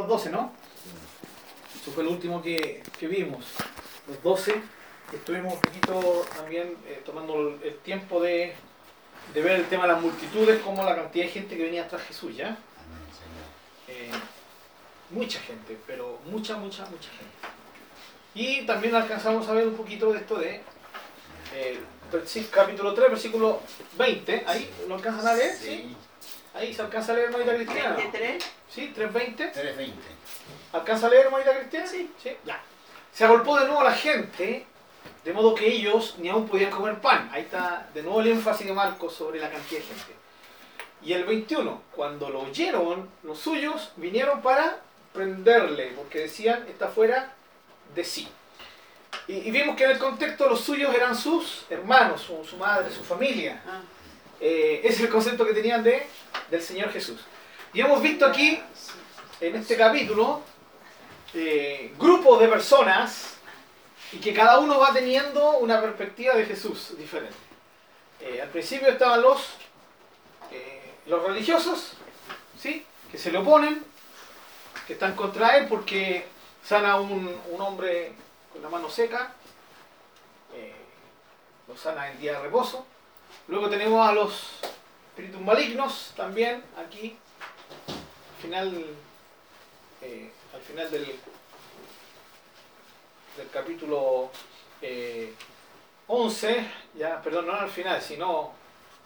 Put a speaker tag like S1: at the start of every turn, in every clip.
S1: los doce, ¿no? Eso fue lo último que, que vimos. Los doce. Estuvimos un poquito también eh, tomando el tiempo de, de, ver el tema de las multitudes, como la cantidad de gente que venía tras Jesús, ¿ya? Eh, mucha gente, pero mucha, mucha, mucha gente. Y también alcanzamos a ver un poquito de esto de eh, capítulo 3, versículo 20. ¿Ahí lo alcanzan a leer? Sí. Ahí se alcanza a leer hermanita cristiana.
S2: ¿23?
S1: Sí, 3.20.
S3: 3.20.
S1: ¿Alcanza a leer hermanita cristiana?
S2: Sí.
S1: Sí, ya. Se agolpó de nuevo la gente, de modo que ellos ni aún podían comer pan. Ahí está de nuevo el énfasis de Marcos sobre la cantidad de gente. Y el 21, cuando lo oyeron, los suyos vinieron para prenderle, porque decían, está fuera de sí. Y, vimos que en el contexto los suyos eran sus hermanos, su, su madre, su familia.
S2: Ah.
S1: Eh, es el concepto que tenían de, del Señor Jesús. Y hemos visto aquí, en este capítulo, eh, grupos de personas y que cada uno va teniendo una perspectiva de Jesús diferente. Eh, al principio estaban los, los religiosos, ¿sí? que se le oponen, que están contra él porque sana un, un hombre con la mano seca, lo sana en día de reposo. Luego tenemos a los espíritus malignos también aquí, al final, eh, al final del, del capítulo 11, eh, ya, perdón, no al final, sino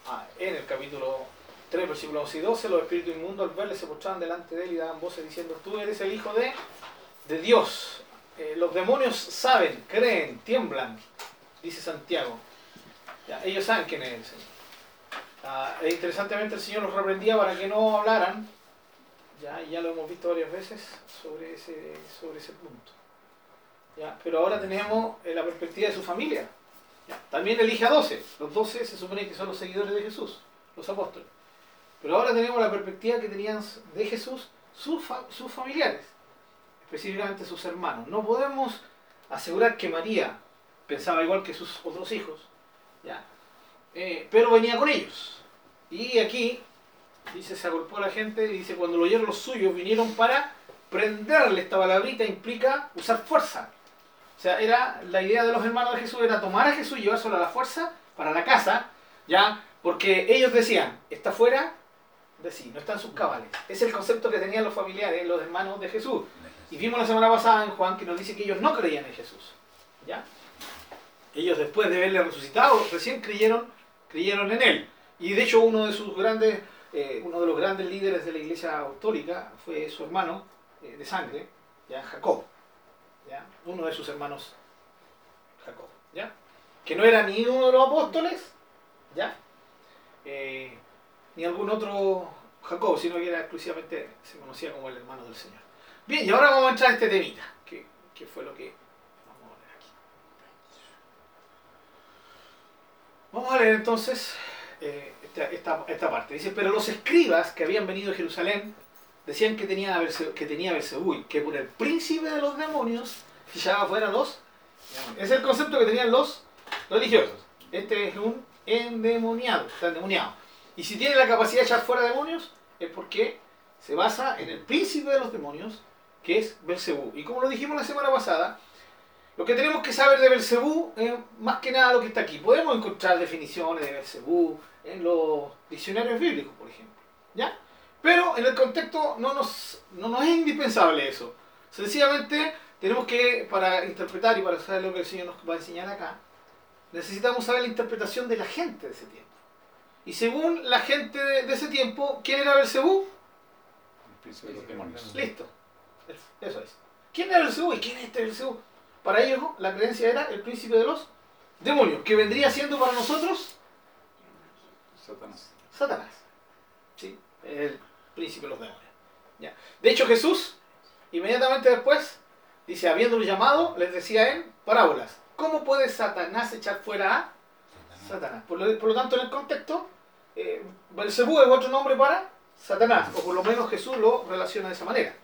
S1: ah, en el capítulo 3, versículos 11 y 12, los espíritus inmundos al verle se postraban delante de él y daban voces diciendo, tú eres el Hijo de, de Dios. Eh, los demonios saben, creen, tiemblan, dice Santiago. Ellos saben quién es el Señor. Ah, e interesantemente el Señor los reprendía para que no hablaran. Ya, ya lo hemos visto varias veces sobre ese, sobre ese punto. Ya, pero ahora tenemos eh, la perspectiva de su familia. También elige a 12. Los 12 se supone que son los seguidores de Jesús, los apóstoles. Pero ahora tenemos la perspectiva que tenían de Jesús sus, sus familiares, específicamente sus hermanos. No podemos asegurar que María pensaba igual que sus otros hijos, ¿ya? Eh, pero venía con ellos. Y aquí, dice, se agolpó la gente y dice, cuando lo oyeron los suyos, vinieron para prenderle esta palabrita, implica usar fuerza. O sea, era la idea de los hermanos de Jesús era tomar a Jesús y llevárselo a la fuerza para la casa, ¿ya? Porque ellos decían, está fuera de sí, no está en sus cabales. Es el concepto que tenían los familiares, los hermanos de Jesús. Y vimos la semana pasada en Juan que nos dice que ellos no creían en Jesús. ¿Ya? Ellos después de verle resucitado, recién creyeron, creyeron en él. Y de hecho uno de sus grandes, eh, uno de los grandes líderes de la iglesia apostólica fue su hermano eh, de sangre, ¿ya? Jacob. ¿ya? Uno de sus hermanos, Jacob. ¿ya? Que no era ni uno de los apóstoles, ¿ya? Eh, ni algún otro Jacob, sino que era exclusivamente, se conocía como el hermano del Señor. Bien, y ahora vamos a entrar a este temita, que, que fue lo que Vamos a leer entonces eh, esta, esta, parte. Dice, pero los escribas que habían venido de Jerusalén decían que tenía, que tenía que por el príncipe de los demonios echaba fuera los Es el concepto que tenían los religiosos. Este es un endemoniado, está endemoniado. Y si tiene la capacidad de echar fuera demonios, es porque se basa en el príncipe de los demonios, que es Belcebú. Y como lo dijimos la semana pasada, lo que tenemos que saber de Belcebú es más que nada lo que está aquí. Podemos encontrar definiciones de Belcebú en los diccionarios bíblicos, por ejemplo. ¿Ya? Pero en el contexto no nos, no nos es indispensable eso. Sencillamente tenemos que, para interpretar y para saber lo que el Señor nos va a enseñar acá, necesitamos saber la interpretación de la gente de ese tiempo. Y según la gente de, ese tiempo, ¿quién era Belcebú?
S3: El príncipe de los demonios.
S1: Listo. Eso es. ¿Quién era Belcebú y quién es este Belcebú? Para ellos la creencia era el príncipe de los demonios, que vendría siendo para nosotros
S3: Satanás.
S1: Satanás. Sí, el príncipe de los demonios. Ya. De hecho Jesús, inmediatamente después, dice, habiéndolo llamado, les decía en parábolas, ¿cómo puede Satanás echar fuera a Satanás? Por, lo, tanto, en el contexto, eh, Belcebú es otro nombre para Satanás, o por lo menos Jesús lo relaciona de esa manera.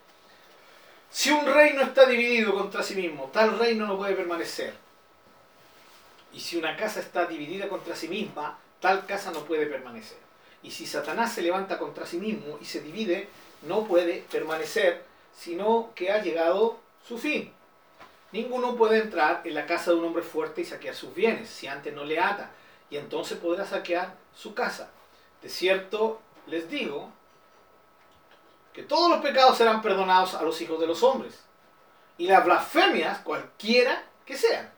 S1: Si un reino está dividido contra sí mismo, tal reino no puede permanecer. Y si una casa está dividida contra sí misma, tal casa no puede permanecer. Y si Satanás se levanta contra sí mismo y se divide, no puede permanecer, sino que ha llegado su fin. Ninguno puede entrar en la casa de un hombre fuerte y saquear sus bienes, si antes no le ata, y entonces podrá saquear su casa. De cierto, les digo que todos los pecados serán perdonados a los hijos de los hombres, y las blasfemias, cualquiera que sean.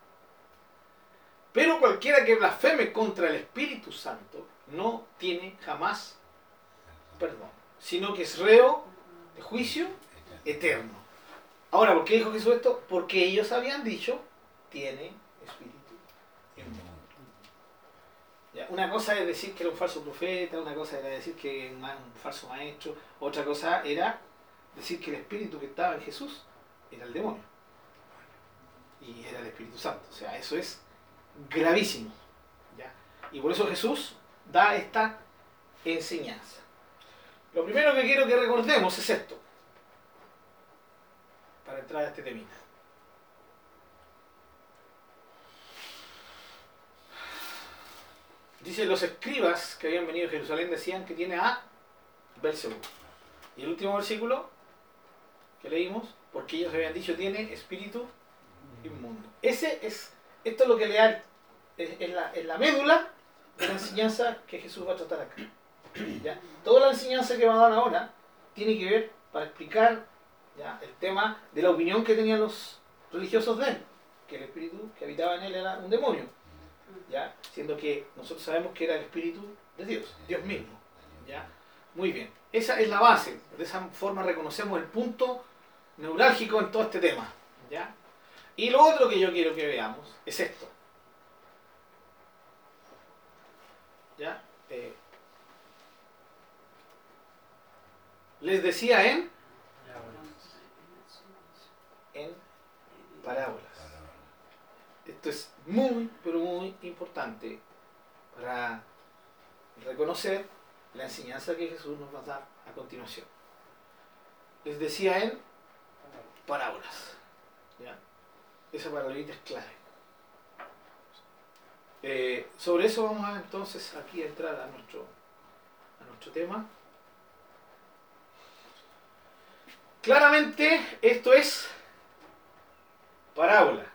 S1: Pero cualquiera que blasfeme contra el Espíritu Santo no tiene jamás perdón, sino que es reo de juicio eterno. Ahora, ¿por qué dijo Jesús esto? Porque ellos habían dicho, tiene espíritu Una cosa es decir que era un falso profeta, una cosa era decir que era un falso maestro, otra cosa era decir que el espíritu que estaba en Jesús era el demonio. Y era el Espíritu Santo. O sea, eso es gravísimo. ¿ya? Y por eso Jesús da esta enseñanza. Lo primero que quiero que recordemos es esto, para entrar a este temita. Dice, los escribas que habían venido a Jerusalén decían que tiene a Belcebú. Y el último versículo que leímos, porque ellos habían dicho tiene espíritu inmundo. Ese es, esto es lo que le da, es la, es la médula de la enseñanza que Jesús va a tratar acá. ¿ya? Toda la enseñanza que va a dar ahora tiene que ver para explicar ¿ya? el tema de la opinión que tenían los religiosos de él, que el espíritu que habitaba en él era un demonio, ¿ya? siendo que nosotros sabemos que era el espíritu de Dios, Dios mismo. ¿ya? Muy bien, esa es la base, de esa forma reconocemos el punto neurálgico en todo este tema. ¿ya? Y lo otro que yo quiero que veamos es esto. ¿Ya? Eh, les decía en, en parábolas. Esto es muy, pero muy importante para reconocer la enseñanza que Jesús nos va a dar a continuación. Les decía en parábolas. ¿ya? Esa palabrita es clave. Eh, sobre eso vamos a entonces aquí a entrar a nuestro, a nuestro tema. Claramente esto es parábola.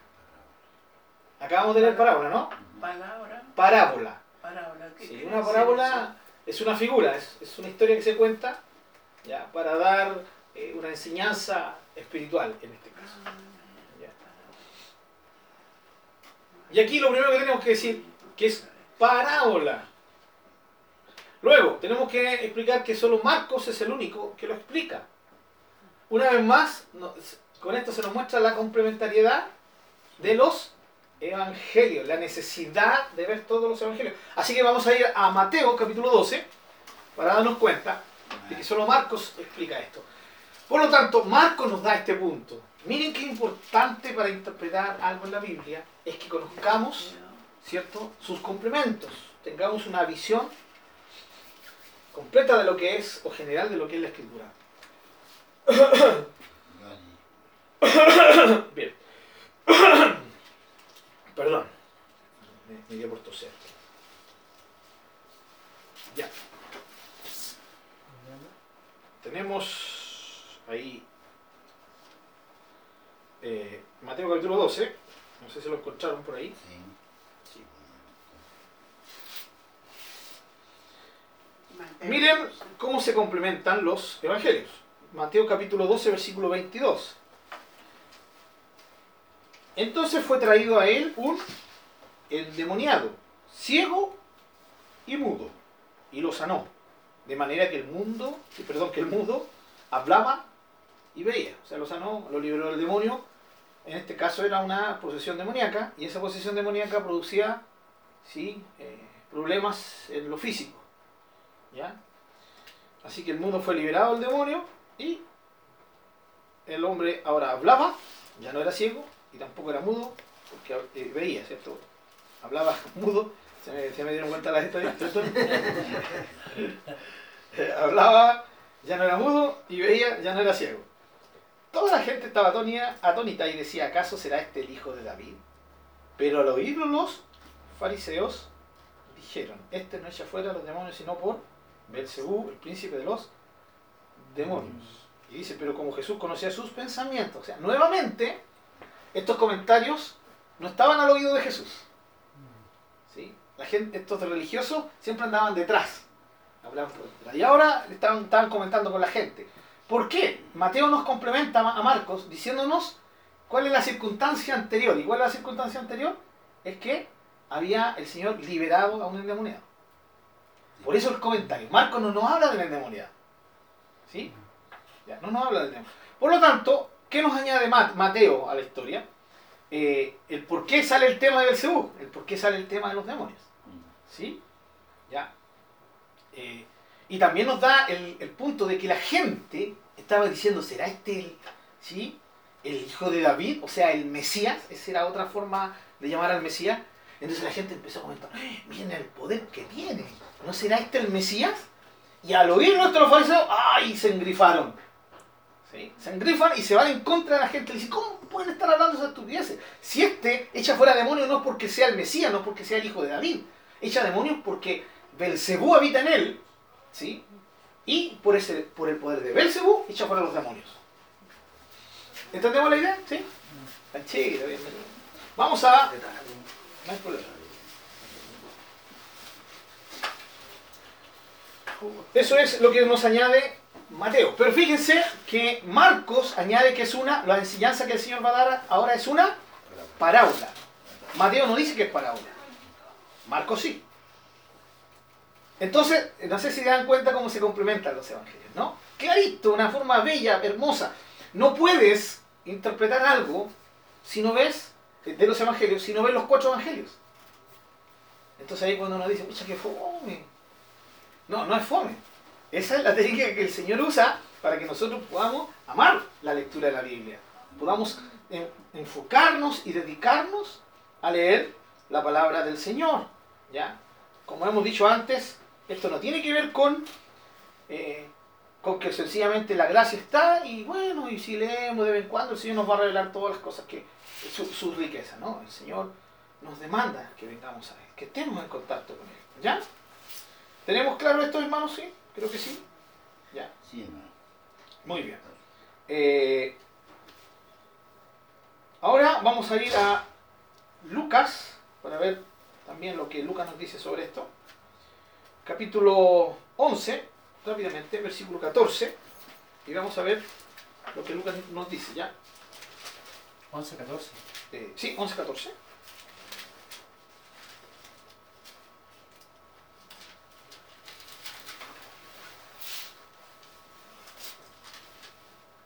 S1: Acabamos de leer parábola, ¿no?
S2: Palabra,
S1: Parábola.
S2: parábola. ¿qué
S1: Sí, una parábola es una figura, es, es una historia que se cuenta ya, para dar eh, una enseñanza espiritual en este caso. Ya. Y aquí lo primero que tenemos que decir que es parábola. Luego, tenemos que explicar que solo Marcos es el único que lo explica. Una vez más, con esto se nos muestra la complementariedad de los evangelios, la necesidad de ver todos los evangelios. Así que vamos a ir a Mateo capítulo 12 para darnos cuenta de que solo Marcos explica esto. Por lo tanto, Marcos nos da este punto. Miren qué importante para interpretar algo en la Biblia es que conozcamos, ¿cierto?, sus complementos, tengamos una visión completa de lo que es, o general de lo que es la escritura. Bien. Perdón. Me, me dio por toser. Ya. Tenemos ahí eh, Mateo capítulo 12. No sé si lo encontraron por ahí. Sí. Miren cómo se complementan los evangelios. Mateo capítulo 12, versículo 22. Entonces fue traído a él un endemoniado, ciego y mudo, y lo sanó. De manera que el mundo, perdón, que el mudo hablaba y veía. O sea, lo sanó, lo liberó del demonio. En este caso era una posesión demoníaca, y esa posesión demoníaca producía sí, eh, problemas en lo físico. ¿Ya? Así que el mundo fue liberado del demonio y el hombre ahora hablaba, ya no era ciego y tampoco era mudo, porque eh, veía, ¿cierto? Hablaba mudo, se me, se me dieron cuenta las estadísticas, hablaba, ya no era mudo y veía, ya no era ciego. Toda la gente estaba atónita, atónita y decía, ¿acaso será este el hijo de David? Pero al oírlo los fariseos dijeron, este no echa fuera a los demonios sino por Belcebú, el príncipe de los demonios. Y dice, pero como Jesús conocía sus pensamientos, o sea, nuevamente, estos comentarios no estaban al oído de Jesús. ¿Sí? La gente, estos religiosos siempre andaban detrás. Hablaban por detrás. Y ahora estaban, estaban comentando con la gente. ¿Por qué? Mateo nos complementa a Marcos diciéndonos cuál es la circunstancia anterior. ¿Y cuál es la circunstancia anterior? Es que había el Señor liberado a un endemoniado. Por eso el comentario. Marcos no nos habla del endemoniado. ¿Sí? No nos habla del endemoniado. Por lo tanto, ¿qué nos añade Mateo a la historia? Eh, el por qué sale el tema de Belcebú, el por qué sale el tema de los demonios. ¿Sí? Ya. Eh, y también nos da el, punto de que la gente estaba diciendo, ¿será este el, ¿sí? el hijo de David? O sea, el Mesías, esa era otra forma de llamar al Mesías. Entonces la gente empezó a comentar, ¡Eh, miren el poder que tiene, ¿no será este el Mesías? Y al oír nuestros fariseos, ¡ay! se engrifaron. ¿Sí? Se engrifan y se van en contra de la gente. Le dicen, ¿cómo pueden estar hablando esas estupideces? Si este echa fuera demonios no es porque sea el Mesías, no es porque sea el hijo de David. Echa demonios porque Belcebú habita en él, ¿sí? Y por, ese, por el poder de Belcebú echa fuera los demonios. ¿Entendemos la idea? ¿Sí? Vamos a eso es lo que nos añade Mateo. Pero fíjense que Marcos añade que es una, la enseñanza que el Señor va a dar ahora es una parábola. Mateo no dice que es parábola. Marcos sí. Entonces, no sé si dan cuenta cómo se complementan los evangelios, ¿no? Clarito, una forma bella, hermosa. No puedes interpretar algo si no ves de los evangelios, si no ves los cuatro evangelios. Entonces ahí cuando uno dice, pucha, que fome. No, no es fome. Esa es la técnica que el Señor usa para que nosotros podamos amar la lectura de la Biblia. Podamos enfocarnos y dedicarnos a leer la palabra del Señor. ¿ya? Como hemos dicho antes, esto no tiene que ver con, eh, con que sencillamente la gracia está y bueno, y si leemos de vez en cuando, el Señor nos va a revelar todas las cosas que su, su riqueza. ¿no? El Señor nos demanda que vengamos a Él, que estemos en contacto con Él. ¿Ya? ¿Tenemos claro esto, hermanos? Sí, creo que sí. ¿Ya?
S2: Sí, hermano.
S1: Muy bien. Eh, ahora vamos a ir a Lucas para ver también lo que Lucas nos dice sobre esto. Capítulo 11, rápidamente, versículo 14. Y vamos a ver lo que Lucas nos dice, ¿ya?
S4: 11, 14.
S1: Eh, sí, 11, 14.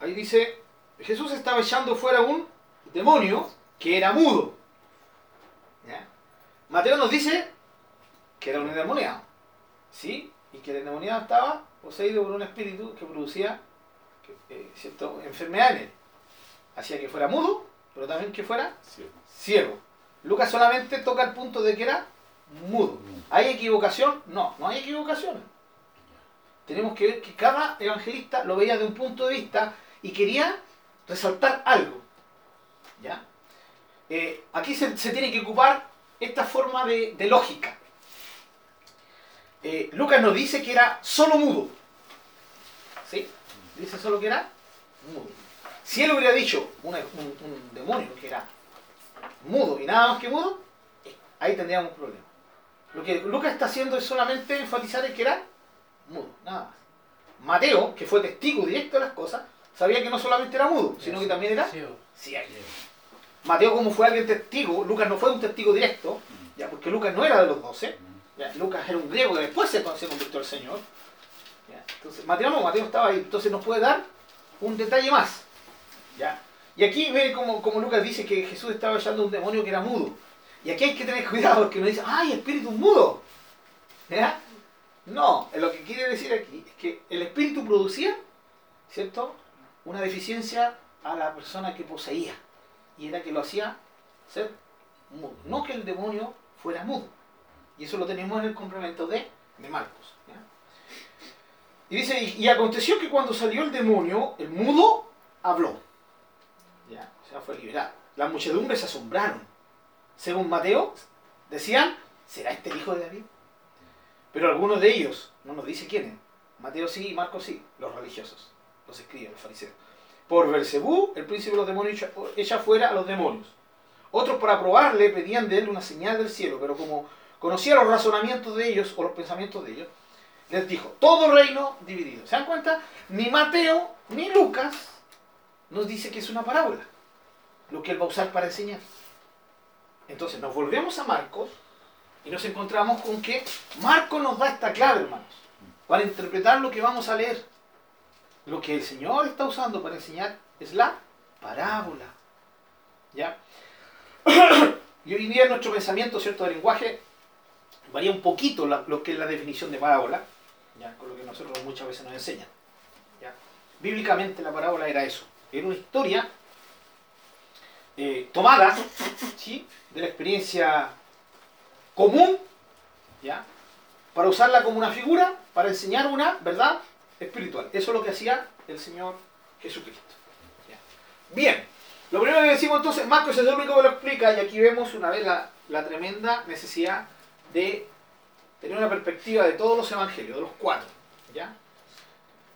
S1: Ahí dice, Jesús estaba echando fuera un demonio que era mudo. Mateo nos dice que era un endemoniado. ¿Sí? Y que el endemoniado estaba poseído por un espíritu que producía eh, enfermedad en él. Hacía que fuera mudo, pero también que fuera ciego. Lucas solamente toca el punto de que era mudo. ¿Hay equivocación? No, no hay equivocación. Tenemos que ver que cada evangelista lo veía de un punto de vista y quería resaltar algo. ¿ya? Eh, aquí se, tiene que ocupar esta forma de, lógica. Eh, Lucas nos dice que era solo mudo. ¿Sí? Dice solo que era mudo. Si él hubiera dicho un, demonio que era mudo y nada más que mudo, ahí tendríamos un problema. Lo que Lucas está haciendo es solamente enfatizar el que era mudo, nada más. Mateo, que fue testigo directo de las cosas, sabía que no solamente era mudo, sino que también era ciego. Mateo, como fue alguien testigo, Lucas no fue un testigo directo, ya porque Lucas no era de los doce, Lucas era un griego que después se, convirtió al Señor. Entonces, Mateo no, Mateo estaba ahí, entonces nos puede dar un detalle más. ¿ya? Y aquí ve como, como Lucas dice que Jesús estaba echando un demonio que era mudo. Y aquí hay que tener cuidado porque uno dice, ¡ay, espíritu mudo! ¿Ya? No, lo que quiere decir aquí es que el espíritu producía, ¿cierto? Una deficiencia a la persona que poseía. Y era que lo hacía ser mudo. No que el demonio fuera mudo. Y eso lo tenemos en el complemento de, de Marcos. Y dice, y, aconteció que cuando salió el demonio, el mudo habló. ¿Ya? O sea, fue liberado. Las muchedumbres se asombraron. Según Mateo, decían, ¿será este el hijo de David? Pero algunos de ellos, no nos dice quiénes, Mateo sí y Marcos sí, los religiosos. Los escribas, los fariseos. Por Belcebú, el príncipe de los demonios echa fuera a los demonios. Otros para probarle pedían de él una señal del cielo, pero como conocía los razonamientos de ellos o los pensamientos de ellos, les dijo, todo reino dividido. ¿Se dan cuenta? Ni Mateo ni Lucas nos dice que es una parábola, lo que él va a usar para enseñar. Entonces nos volvemos a Marcos y nos encontramos con que Marcos nos da esta clave, hermanos, para interpretar lo que vamos a leer. Lo que el Señor está usando para enseñar es la parábola. ¿Ya? y hoy día nuestro pensamiento, ¿cierto?, lenguaje varía un poquito lo que es la definición de parábola, ¿ya? con lo que nosotros muchas veces nos enseñan. ¿ya? Bíblicamente la parábola era eso, era una historia eh, tomada de la experiencia común, ¿ya? para usarla como una figura, para enseñar una verdad espiritual. Eso es lo que hacía el Señor Jesucristo. Bien, lo primero que decimos entonces, Marcos es el único que lo explica y aquí vemos una vez la, tremenda necesidad de tener una perspectiva de todos los evangelios, de los cuatro. ¿ya?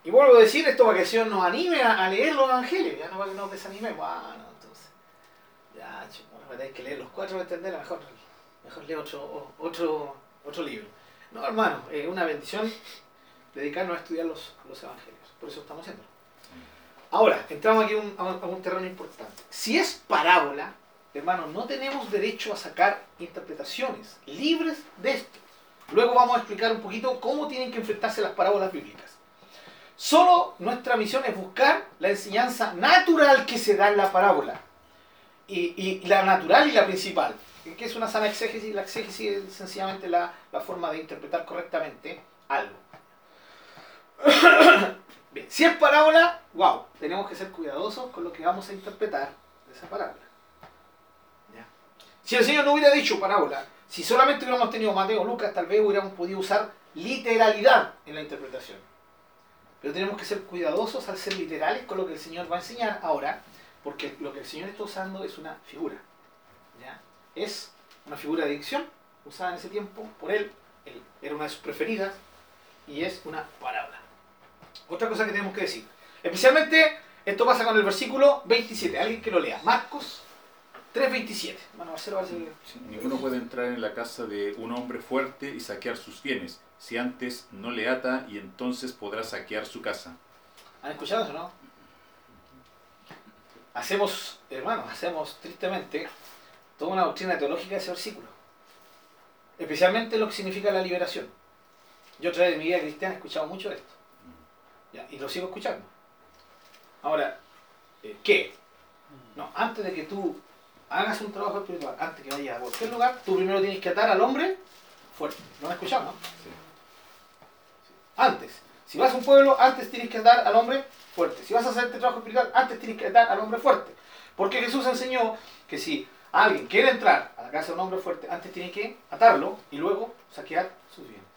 S1: Y vuelvo a decir esto para que el Señor nos anime a, leer los evangelios, ya no para que nos desanimemos. Bueno, entonces, ya, bueno, tener que leer los cuatro para entenderla mejor, mejor otro, otro, otro libro. No, hermano, es una bendición dedicarnos a estudiar los, los evangelios. Por eso estamos haciendo. Ahora, entramos aquí a un, terreno importante. Si es parábola, hermanos, no tenemos derecho a sacar interpretaciones libres de esto. Luego vamos a explicar un poquito cómo tienen que enfrentarse las parábolas bíblicas. Solo nuestra misión es buscar la enseñanza natural que se da en la parábola. Y, la natural y la principal. Que es una sana exégesis. La exégesis es sencillamente la, la forma de interpretar correctamente algo. si es parábola, wow, tenemos que ser cuidadosos con lo que vamos a interpretar de esa parábola. Si el Señor no hubiera dicho parábola, si solamente hubiéramos tenido Mateo o Lucas, tal vez hubiéramos podido usar literalidad en la interpretación. Pero tenemos que ser cuidadosos al ser literales con lo que el Señor va a enseñar ahora, porque lo que el Señor está usando es una figura. Es una figura de dicción usada en ese tiempo por él, él era una de sus preferidas, y es una parábola. Otra cosa que tenemos que decir. Especialmente esto pasa con el versículo 27. Alguien que lo lea. Marcos 3.27. Bueno,
S3: ninguno puede entrar en la casa de un hombre fuerte y saquear sus bienes, si antes no le ata y entonces podrá saquear su casa.
S1: ¿Han escuchado eso, no? Hacemos, hermanos, hacemos tristemente toda una doctrina teológica de ese versículo. Especialmente lo que significa la liberación. Yo a través de mi vida cristiana he escuchado mucho esto. Y lo sigo escuchando. Ahora, eh, ¿qué? No, antes de que tú hagas un trabajo espiritual, antes que vayas a cualquier lugar, tú primero tienes que atar al hombre fuerte. ¿Lo has escuchado, no? Sí. Antes. Si vas a un pueblo, antes tienes que atar al hombre fuerte. Si vas a hacer este trabajo espiritual, antes tienes que atar al hombre fuerte. Porque Jesús enseñó que si alguien quiere entrar a la casa de un hombre fuerte, antes tiene que atarlo y luego saquear sus bienes.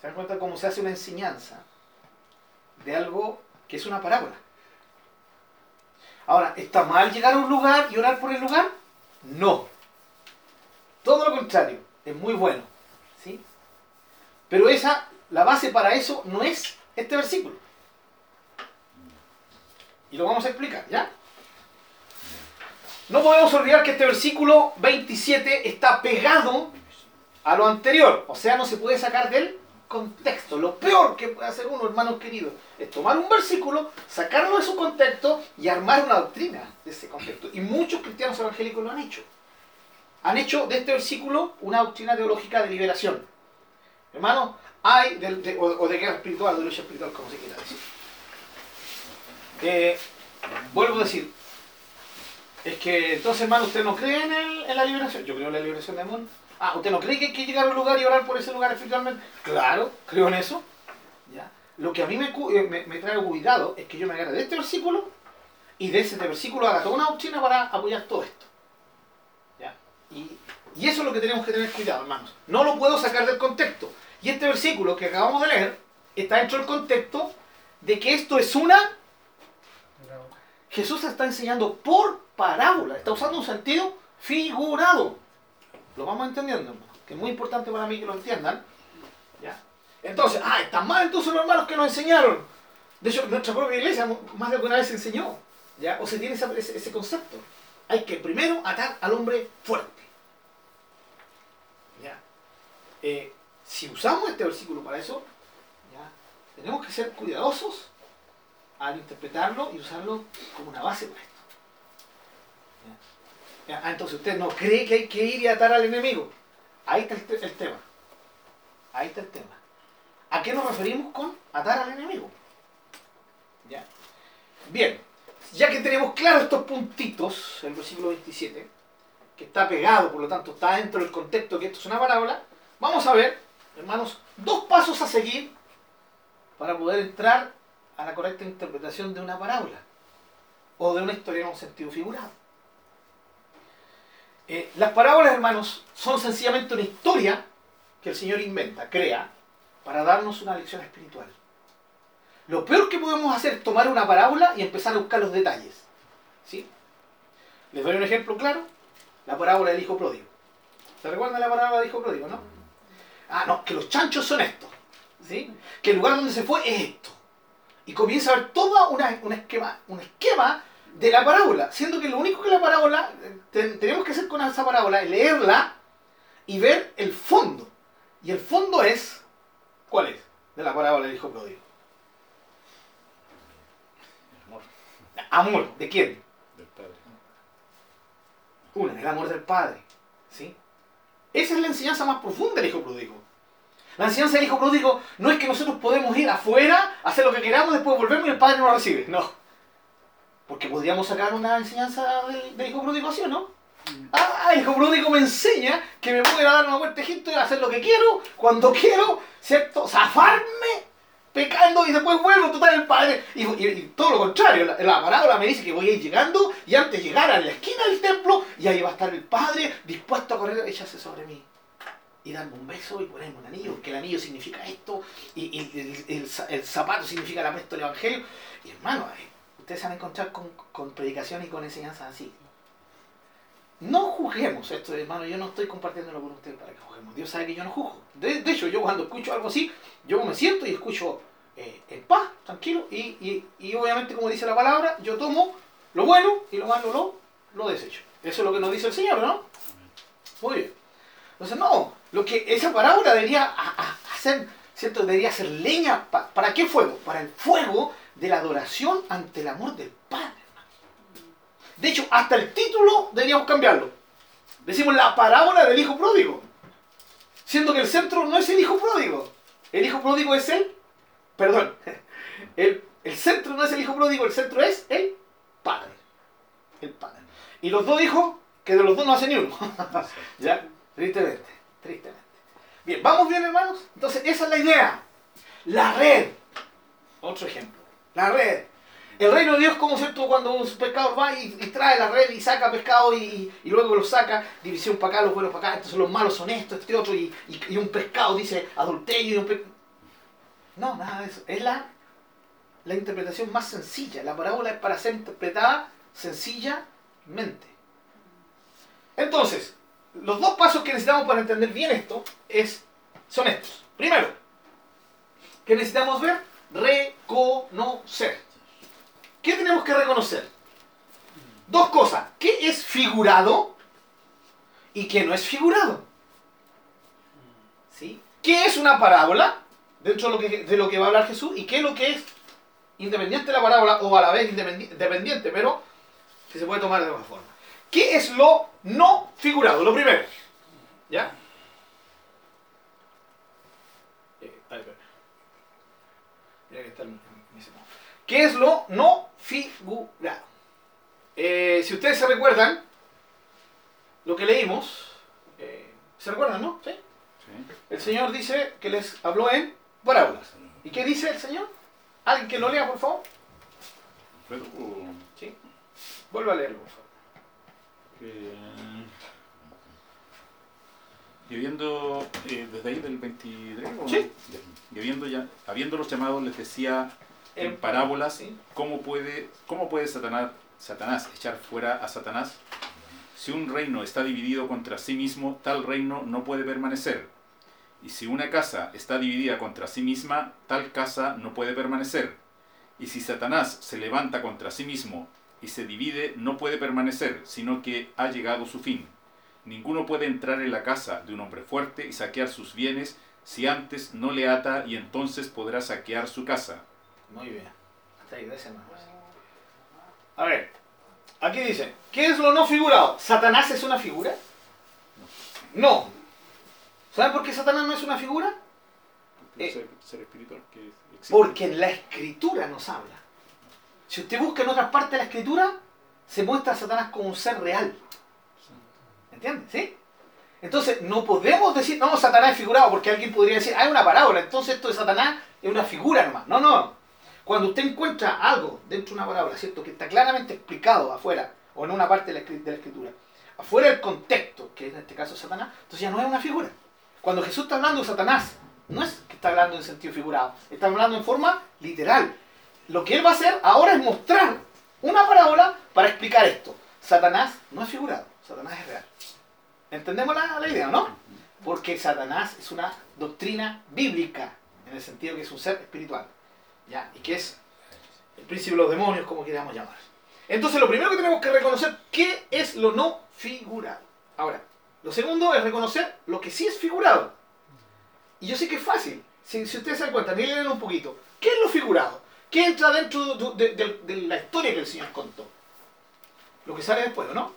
S1: ¿Se dan cuenta cómo se hace una enseñanza de algo que es una parábola? Ahora, ¿está mal llegar a un lugar y orar por el lugar? No. Todo lo contrario, es muy bueno. ¿sí? Pero esa, la base para eso no es este versículo. Y lo vamos a explicar, ¿ya? No podemos olvidar que este versículo 27 está pegado a lo anterior, o sea, no se puede sacar del contexto. Lo peor que puede hacer uno, hermanos queridos, es tomar un versículo, sacarlo de su contexto y armar una doctrina de ese contexto. Y muchos cristianos evangélicos lo han hecho. Han hecho de este versículo una doctrina teológica de liberación. Hermano, hay, de, o, de guerra espiritual, de lucha espiritual, como se quiera decir. Eh, vuelvo a decir, es que entonces, hermano, ¿usted no cree en, en la liberación? Yo creo en la liberación de mundo. Ah, ¿usted no cree que hay que llegar a un lugar y orar por ese lugar espiritualmente? Claro, creo en eso. ¿Ya? Lo que a mí me, eh, me, trae cuidado es que yo me agarre de este versículo y de ese versículo haga toda una doctrina para apoyar todo esto. ¿Ya? Y, y eso es lo que tenemos que tener cuidado, hermanos. No lo puedo sacar del contexto. Y este versículo que acabamos de leer está dentro del contexto de que esto es una... Jesús está enseñando por parábola, está usando un sentido figurado. Lo vamos entendiendo, que es muy importante para mí que lo entiendan. ¿ya? Entonces, ah, están mal entonces los hermanos que nos enseñaron. De hecho, nuestra propia iglesia más de alguna vez enseñó, ¿ya? o se tiene ese concepto. Hay que primero atar al hombre fuerte. ¿ya? Eh, si usamos este versículo para eso, ¿ya? tenemos que ser cuidadosos al interpretarlo y usarlo como una base para esto. Ah, entonces usted no cree que hay que ir y atar al enemigo. Ahí está el tema. Ahí está el tema. ¿A qué nos referimos con atar al enemigo? ¿Ya? Bien, ya que tenemos claros estos puntitos, el versículo 27, que está pegado, por lo tanto está dentro del contexto que esto es una parábola, vamos a ver, hermanos, dos pasos a seguir para poder entrar a la correcta interpretación de una parábola o de una historia en un sentido figurado. Eh, las parábolas, hermanos, son sencillamente una historia que el Señor inventa, crea, para darnos una lección espiritual. Lo peor que podemos hacer es tomar una parábola y empezar a buscar los detalles. ¿Sí? Les doy un ejemplo claro. La parábola del hijo pródigo. ¿Se recuerdan la parábola del hijo pródigo, no? Ah, no, que los chanchos son estos. ¿Sí? Que el lugar donde se fue es esto. Y comienza a ver todo una, un, esquema, un esquema de la parábola. Siendo que lo único que la parábola, ten- tenemos que hacer con esa parábola es leerla y ver el fondo. Y el fondo es, ¿cuál es? De la parábola del hijo pródigo.
S3: Amor
S1: Amor, ¿de quién?
S3: del Padre.
S1: Una, el amor del Padre. ¿sí? Esa es la enseñanza más profunda del hijo pródigo. La enseñanza del hijo pródigo no es que nosotros podemos ir afuera, hacer lo que queramos, después volvemos y el Padre nos recibe. No. Porque podríamos sacar una enseñanza del, del hijo pródigo así, ¿o no? Ah, el hijo pródigo me enseña que me puedo ir a dar una vuelta a Egipto y hacer lo que quiero, cuando quiero, ¿cierto? Zafarme pecando y después vuelvo total el padre. Y, y- y todo lo contrario, la, la parábola me dice que voy a ir llegando y antes de llegar a la esquina del templo, y ahí va a estar el padre dispuesto a correr, echarse sobre mí. Y darme un beso y ponerme un anillo, porque el anillo significa esto, y, y el, el el zapato significa la peste del evangelio. Y hermano, se van a encontrar con, con predicaciones y con enseñanzas así. No juzguemos esto, hermano. Yo no estoy compartiéndolo con ustedes para que juzguemos. Dios sabe que yo no juzgo. De, hecho, yo cuando escucho algo así, yo me siento y escucho eh, en paz, tranquilo. Y, y- y obviamente, como dice la palabra, yo tomo lo bueno y lo malo lo, lo desecho. Eso es lo que nos dice el Señor, ¿no? Muy bien. Entonces, no. Lo que esa parábola debería hacer, ¿cierto? Debería ser leña. pa- ¿Para qué fuego? Para el fuego de la adoración ante el amor del Padre. De hecho, hasta el título deberíamos cambiarlo. Decimos la parábola del hijo pródigo. Siendo que el centro no es el hijo pródigo. El hijo pródigo es el. Perdón. El, el centro no es el hijo pródigo, el centro es el padre. El padre. Y los dos hijos, que de los dos no hace ni uno. ¿Ya? Tristemente. Tristemente. Bien, ¿vamos bien, hermanos? Entonces, esa es la idea. La red. Otro ejemplo. La red. El reino de Dios, como cierto, cuando un pescador va y, trae la red y saca pescado y, y- luego lo saca, división para acá, los buenos para acá, son los malos son estos, este otro, y, y- un pescado dice adulterio y un No, nada de eso. Es la, la interpretación más sencilla. La parábola es para ser interpretada sencillamente. Entonces, los dos pasos que necesitamos para entender bien esto es, son estos. Primero, que necesitamos ver? Reconocer. ¿Qué tenemos que reconocer? Dos cosas. ¿Qué es figurado y qué no es figurado? ¿Sí? ¿Qué es una parábola dentro de lo, que, de lo que va a hablar Jesús y qué es lo que es independiente de la parábola o a la vez independi- dependiente, pero que se puede tomar de otra forma? ¿Qué es lo no figurado? Lo primero. ¿Ya? Eh, ahí, espera. Que en-. ¿Qué es lo no figurado? Eh, si ustedes se recuerdan, lo que leímos, eh, ¿se recuerdan, no? ¿Sí?
S3: Sí.
S1: El Señor dice que les habló en parábolas. ¿Y qué dice el Señor? ¿Alguien que lo lea, por favor?
S3: Uh,
S1: Sí. Vuelve a leerlo, por favor.
S3: Y habiendo, eh, desde ahí del 23, ¿o?
S1: Sí.
S3: y habiendo ya, habiendo los llamados, les decía en parábolas,
S1: Sí.
S3: ¿cómo puede, cómo puede Satanás, Satanás echar fuera a Satanás? Si un reino está dividido contra sí mismo, tal reino no puede permanecer. Y si una casa está dividida contra sí misma, tal casa no puede permanecer. Y si Satanás se levanta contra sí mismo y se divide, no puede permanecer, sino que ha llegado su fin. Ninguno puede entrar en la casa de un hombre fuerte y saquear sus bienes si antes no le ata y entonces podrá saquear su casa.
S1: Muy bien. Hasta ahí, gracias, hermano. A ver, aquí dice, ¿qué es lo no figurado? ¿Satanás es una figura? No. ¿Saben por qué Satanás no es una figura? Eh,
S3: ser, ser espiritual que existe.
S1: Porque en la escritura nos habla. Si usted busca en otras partes de la escritura, se muestra a Satanás como un ser real. ¿Entiende? ¿Sí? Entonces, no podemos decir, no, Satanás es figurado, porque alguien podría decir, ah, es una parábola, entonces esto de Satanás es una figura nomás. No, no. Cuando usted encuentra algo dentro de una parábola, ¿cierto? Que está claramente explicado afuera, o en una parte de la, escritura, afuera del contexto, que en este caso es Satanás, entonces ya no es una figura. Cuando Jesús está hablando de Satanás, no es que está hablando en sentido figurado, está hablando en forma literal. Lo que él va a hacer ahora es mostrar una parábola para explicar esto. Satanás no es figurado, Satanás es real. ¿Entendemos la, la idea, no? Porque Satanás es una doctrina bíblica, en el sentido que es un ser espiritual, ¿ya? Y que es el príncipe de los demonios, como queramos llamar. Entonces, lo primero que tenemos que reconocer, ¿qué es lo no figurado? Ahora, lo segundo es reconocer lo que sí es figurado. Y yo sé que es fácil. Si, si ustedes se dan cuenta, miren un poquito. ¿Qué es lo figurado? ¿Qué entra dentro de, de- la historia que el Señor contó? Lo que sale después, ¿o no?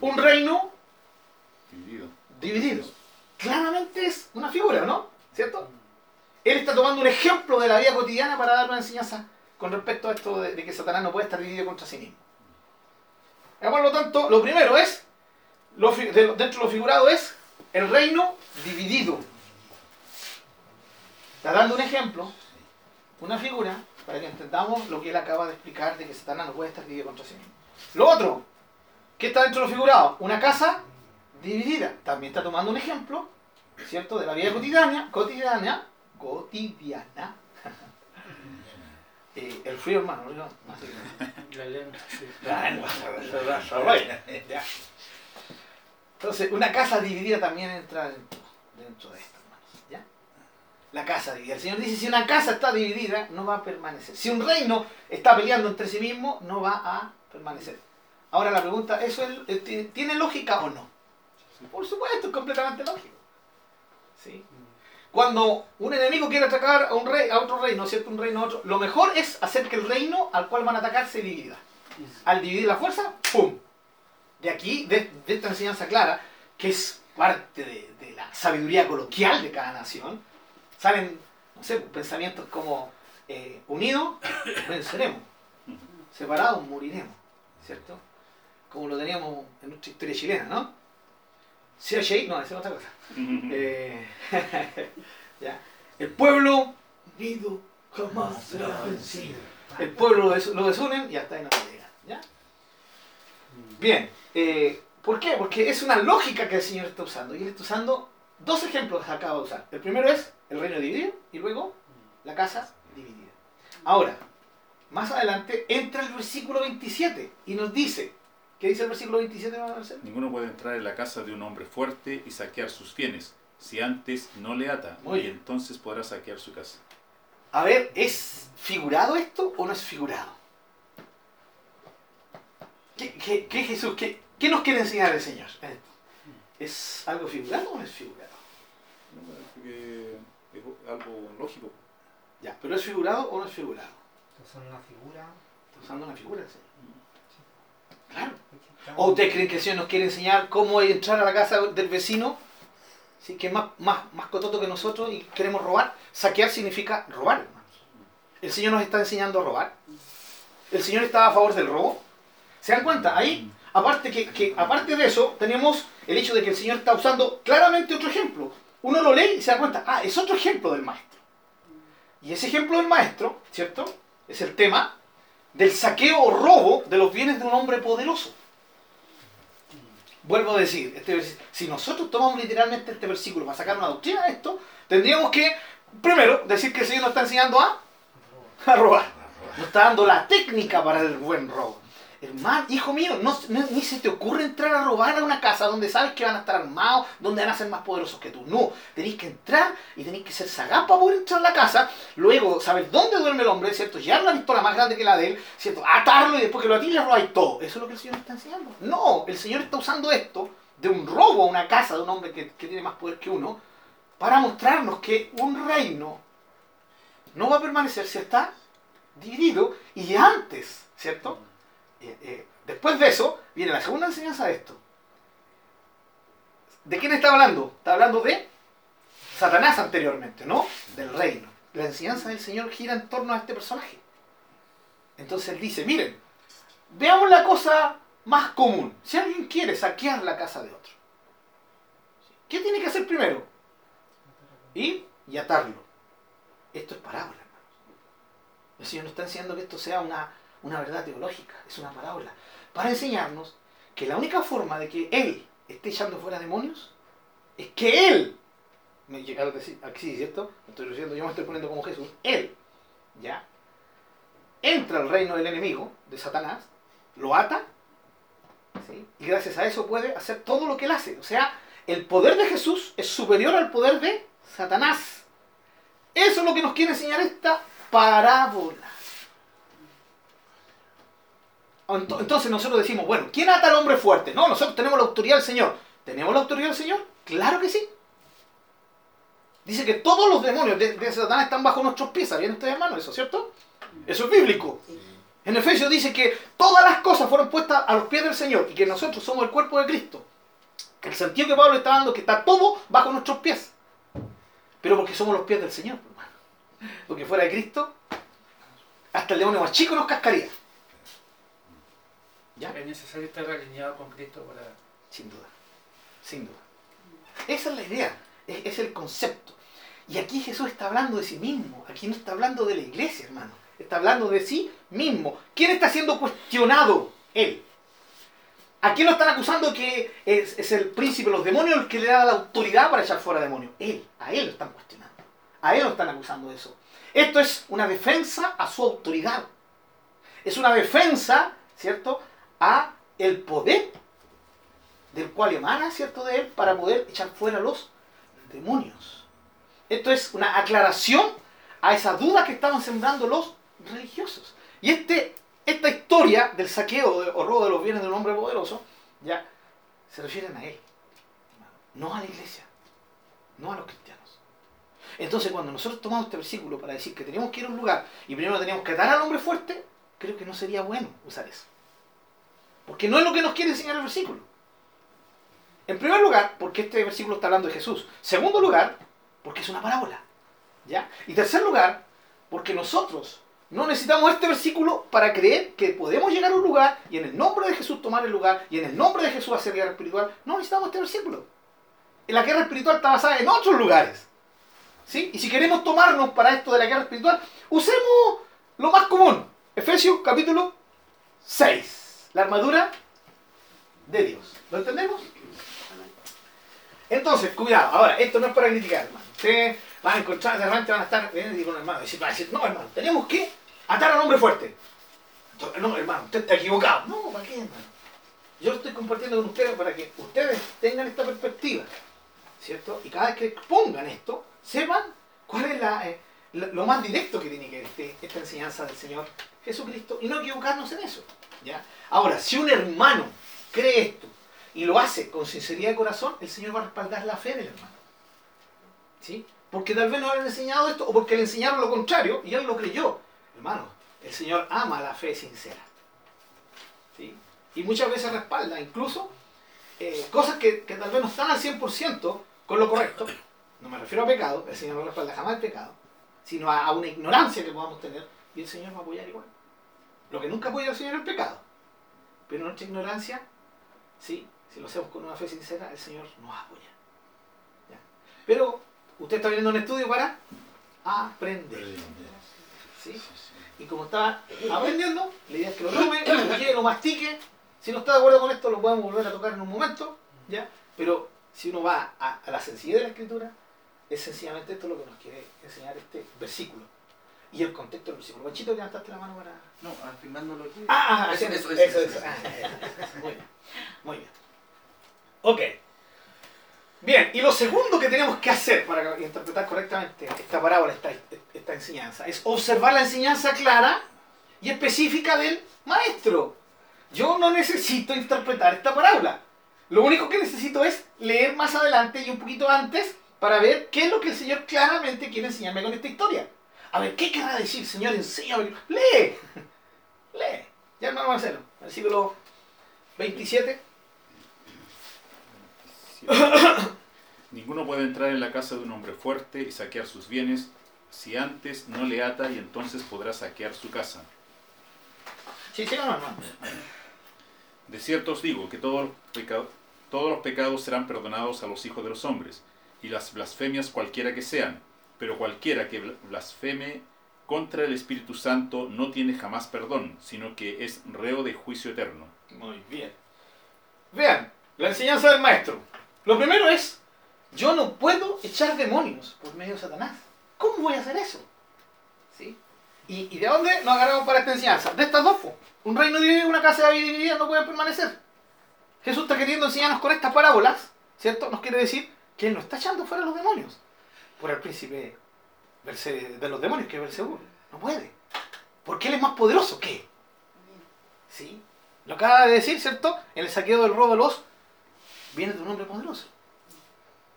S1: Un reino
S3: Dividido.
S1: dividido. Claramente es una figura, ¿no? ¿Cierto? Él está tomando un ejemplo de la vida cotidiana para dar una enseñanza con respecto a esto de, que Satanás no puede estar dividido contra sí mismo. Eh, Por lo tanto, lo primero es, dentro de lo figurado es el reino dividido. Está dando un ejemplo, una figura, para que entendamos lo que él acaba de explicar de que Satanás no puede estar dividido contra sí mismo. Lo otro, ¿qué está dentro de lo figurado? Una casa dividida. También está tomando un ejemplo, ¿cierto? De la vida cotidiana, cotidiana, cotidiana. Eh, el frío, hermano, ¿no? Así que-
S4: La lengua, sí.
S1: Ya. Entonces, una casa dividida también entra dentro, dentro de esto, hermanos. ¿ya? La casa dividida. El Señor dice, si una casa está dividida, no va a permanecer. Si un reino está peleando entre sí mismo, no va a permanecer. Ahora la pregunta, ¿eso es- eh, ti- tiene lógica o no? Por supuesto, es completamente lógico. ¿Sí? Cuando un enemigo quiere atacar a un rey, a otro reino, ¿cierto? Un reino a otro, lo mejor es hacer que el reino al cual van a atacar se divida. Al dividir la fuerza, ¡pum! De aquí, de, de esta enseñanza clara, que es parte de, de la sabiduría coloquial de cada nación, salen, no sé, pensamientos como eh, unidos, venceremos, separados, moriremos, ¿cierto? Como lo teníamos en nuestra historia chilena, ¿no? Si hay no, esa es otra cosa. Eh, ya. El pueblo unido jamás será vencido. El pueblo lo, des- lo desunen y hasta ahí no llega. ¿ya? Bien, eh, ¿por qué? Porque es una lógica que el Señor está usando. Y Él está usando dos ejemplos que acaba de usar. El primero es el reino dividido y luego la casa dividida. Ahora, más adelante entra el versículo 27 y nos dice, ¿qué dice el versículo 27, hermano Marcelo?
S3: Ninguno puede entrar en la casa de un hombre fuerte y saquear sus bienes, si antes no le ata,
S1: Muy
S3: y
S1: bien.
S3: entonces podrá saquear su casa.
S1: A ver, ¿es figurado esto o no es figurado? ¿Qué, qué- qué Jesús, qué, qué nos quiere enseñar el Señor? ¿Es algo figurado o no es figurado?
S3: No, es algo lógico.
S1: Ya, pero ¿es figurado o no es figurado?
S4: Estas son una figura.
S1: Está usando una figura. Claro.
S4: Estamos-
S1: ¿O ustedes creen que el Señor nos quiere enseñar cómo entrar a la casa del vecino? ¿Sí? Que es más, más, más cototo que nosotros y queremos robar. Saquear significa robar. El Señor nos está enseñando a robar. El Señor está a favor del robo. ¿Se dan cuenta? Ahí, aparte, que, que- aparte de eso, tenemos el hecho de que el Señor está usando claramente otro ejemplo. Uno lo lee y se da cuenta, ah, es otro ejemplo del maestro. Y ese ejemplo del maestro, ¿cierto? Es el tema del saqueo o robo de los bienes de un hombre poderoso. Vuelvo a decir, este si nosotros tomamos literalmente este versículo para sacar una doctrina de esto, tendríamos que, primero, decir que el Señor nos está enseñando a robar. Nos está dando la técnica para el buen robo. Hermano, hijo mío, no, ni se te ocurre entrar a robar a una casa donde sabes que van a estar armados, donde van a ser más poderosos que tú. No, tenéis que entrar y tenéis que ser sagaz para poder entrar a la casa. Luego, saber dónde duerme el hombre, ¿cierto? Llevar una pistola más grande que la de él, ¿cierto? Atarlo y después que lo atire, le robáis todo. Eso es lo que el Señor está enseñando. No, el Señor está usando esto de un robo a una casa de un hombre que tiene más poder que uno para mostrarnos que un reino no va a permanecer si está dividido y antes, ¿cierto? Eh, eh, después de eso viene la segunda enseñanza de esto. ¿De quién está hablando? Está hablando de Satanás anteriormente, ¿no? Del reino. La enseñanza del Señor gira en torno a este personaje. Entonces él dice, miren, veamos la cosa más común. Si alguien quiere saquear la casa de otro, ¿qué tiene que hacer primero? Ir y atarlo. Esto es parábola, hermanos. El Señor nos está enseñando que esto sea una, una verdad teológica, es una parábola. Para enseñarnos que la única forma de que Él esté echando fuera demonios es que Él, me llegaron a decir aquí, ¿cierto? Estoy diciendo, yo me estoy poniendo como Jesús, Él, ¿ya? Entra al reino del enemigo, de Satanás, lo ata, y gracias a eso puede hacer todo lo que Él hace. O sea, el poder de Jesús es superior al poder de Satanás. Eso es lo que nos quiere enseñar esta parábola. Ento- Entonces nosotros decimos, bueno, ¿quién ata al hombre fuerte? No, nosotros tenemos la autoridad del Señor. ¿Tenemos la autoridad del Señor? Claro que sí. Dice que todos los demonios de, de Satanás están bajo nuestros pies. ¿Sabían ustedes, hermanos, eso, cierto? Eso es bíblico. En Efesios dice que todas las cosas fueron puestas a los pies del Señor y que nosotros somos el cuerpo de Cristo. El sentido que Pablo está dando es que está todo bajo nuestros pies. Pero porque somos los pies del Señor, hermano. Porque fuera de Cristo, hasta el demonio más chico nos cascaría. ¿Ya?
S4: Es necesario estar alineado con Cristo para...
S1: Sin duda. Sin duda. Esa es la idea. Es, es el concepto. Y aquí Jesús está hablando de sí mismo. Aquí no está hablando de la iglesia, hermano. Está hablando de sí mismo. ¿Quién está siendo cuestionado? Él. ¿A quién lo están acusando que es, es el príncipe de los demonios el que le da la autoridad para echar fuera demonios? Él. A él lo están cuestionando. A él lo están acusando de eso. Esto es una defensa a su autoridad. Es una defensa, ¿cierto? A el poder del cual emana, ¿cierto? De él para poder echar fuera los demonios. Esto es una aclaración a esa duda que estaban sembrando los religiosos. Y este, esta historia del saqueo de- o robo de los bienes de un hombre poderoso, ya, se refieren a él, no a la iglesia, no a los cristianos. Entonces, cuando nosotros tomamos este versículo para decir que tenemos que ir a un lugar y primero tenemos que atar al hombre fuerte, creo que no sería bueno usar eso. Porque no es lo que nos quiere enseñar el versículo. En primer lugar, porque este versículo está hablando de Jesús. Segundo lugar, porque es una parábola. ¿Ya? Y tercer lugar, porque nosotros no necesitamos este versículo para creer que podemos llegar a un lugar y en el nombre de Jesús tomar el lugar y en el nombre de Jesús hacer guerra espiritual. No necesitamos este versículo. La guerra espiritual está basada en otros lugares. ¿Sí? Y si queremos tomarnos para esto de la guerra espiritual, usemos lo más común. Efesios capítulo 6. La armadura de Dios. ¿Lo entendemos? Entonces, cuidado. Ahora, esto no es para criticar, hermano. Ustedes van a encontrar, de repente van a estar viendo y con hermano. Y a decir, no, hermano, tenemos que atar al hombre fuerte. No, hermano, usted está equivocado. No, ¿para qué, hermano? Yo estoy compartiendo con ustedes para que ustedes tengan esta perspectiva. ¿Cierto? Y cada vez que pongan esto, sepan cuál es la, eh, lo más directo que tiene que ver este- esta enseñanza del Señor Jesucristo y no equivocarnos en eso. ¿ya? Ahora, si un hermano cree esto y lo hace con sinceridad de corazón, el Señor va a respaldar la fe del hermano. ¿Sí? Porque tal vez no le han enseñado esto o porque le enseñaron lo contrario y él lo creyó. Hermano, el Señor ama la fe sincera. ¿Sí? Y muchas veces respalda incluso eh, cosas que, que tal vez no están al 100% con lo correcto. No me refiero a pecado, el Señor no respalda jamás el pecado, sino a, a una ignorancia que podamos tener y el Señor va a apoyar igual. Lo que nunca apoya al Señor es el pecado. Pero nuestra ignorancia, sí, si lo hacemos con una fe sincera, el Señor nos apoya. ¿Ya? Pero usted está viendo un estudio para aprender. ¿sí? Y como está aprendiendo, la idea es que lo tome, lo lleve, lo mastique. Si no está de acuerdo con esto, lo podemos volver a tocar en un momento. ¿ya? Pero si uno va a, a la sencillez de la escritura, es sencillamente esto lo que nos quiere enseñar este versículo. y el contexto del versículo. Guachito, levantaste la mano para...
S2: No, afirmando lo que.
S1: Ah, ah,
S2: eso,
S1: eso,
S2: eso,
S1: eso,
S2: eso,
S1: eso. Ah, Muy bien, muy bien. Ok. Bien, y lo segundo que tenemos que hacer para interpretar correctamente esta parábola, esta, esta enseñanza, es observar la enseñanza clara y específica del maestro. Yo no necesito interpretar esta parábola. Lo único que necesito es leer más adelante y un poquito antes para ver qué es lo que el Señor claramente quiere enseñarme con esta historia. A ver, ¿qué querrá decir, Señor? Enséñame. Lee. Lee. Ya hermano Marcelo, versículo 27.
S3: Ninguno puede entrar en la casa de un hombre fuerte y saquear sus bienes si antes no le ata y entonces podrá saquear su casa.
S1: Sí, sí, hermano.
S3: De cierto os digo que todos los, peca- todos los pecados serán perdonados a los hijos de los hombres, y las blasfemias cualquiera que sean, pero cualquiera que bl- blasfeme contra el Espíritu Santo no tiene jamás perdón, sino que es reo de juicio eterno.
S1: Muy bien. Vean, la enseñanza del maestro. Lo primero es, yo no puedo echar demonios por medio de Satanás. ¿Cómo voy a hacer eso? ¿Sí? ¿Y, y de dónde nos agarramos para esta enseñanza? De estas dos. Un reino dividido, una casa dividida no pueden permanecer. Jesús está queriendo enseñarnos con estas parábolas, ¿cierto? Nos quiere decir que Él no está echando fuera a los demonios. Por el príncipe de los demonios, que es Belcebú. No puede. Porque Él es más poderoso que. ¿Sí? Lo acaba de decir, ¿cierto? En el saqueo del robo de los viene de un hombre poderoso.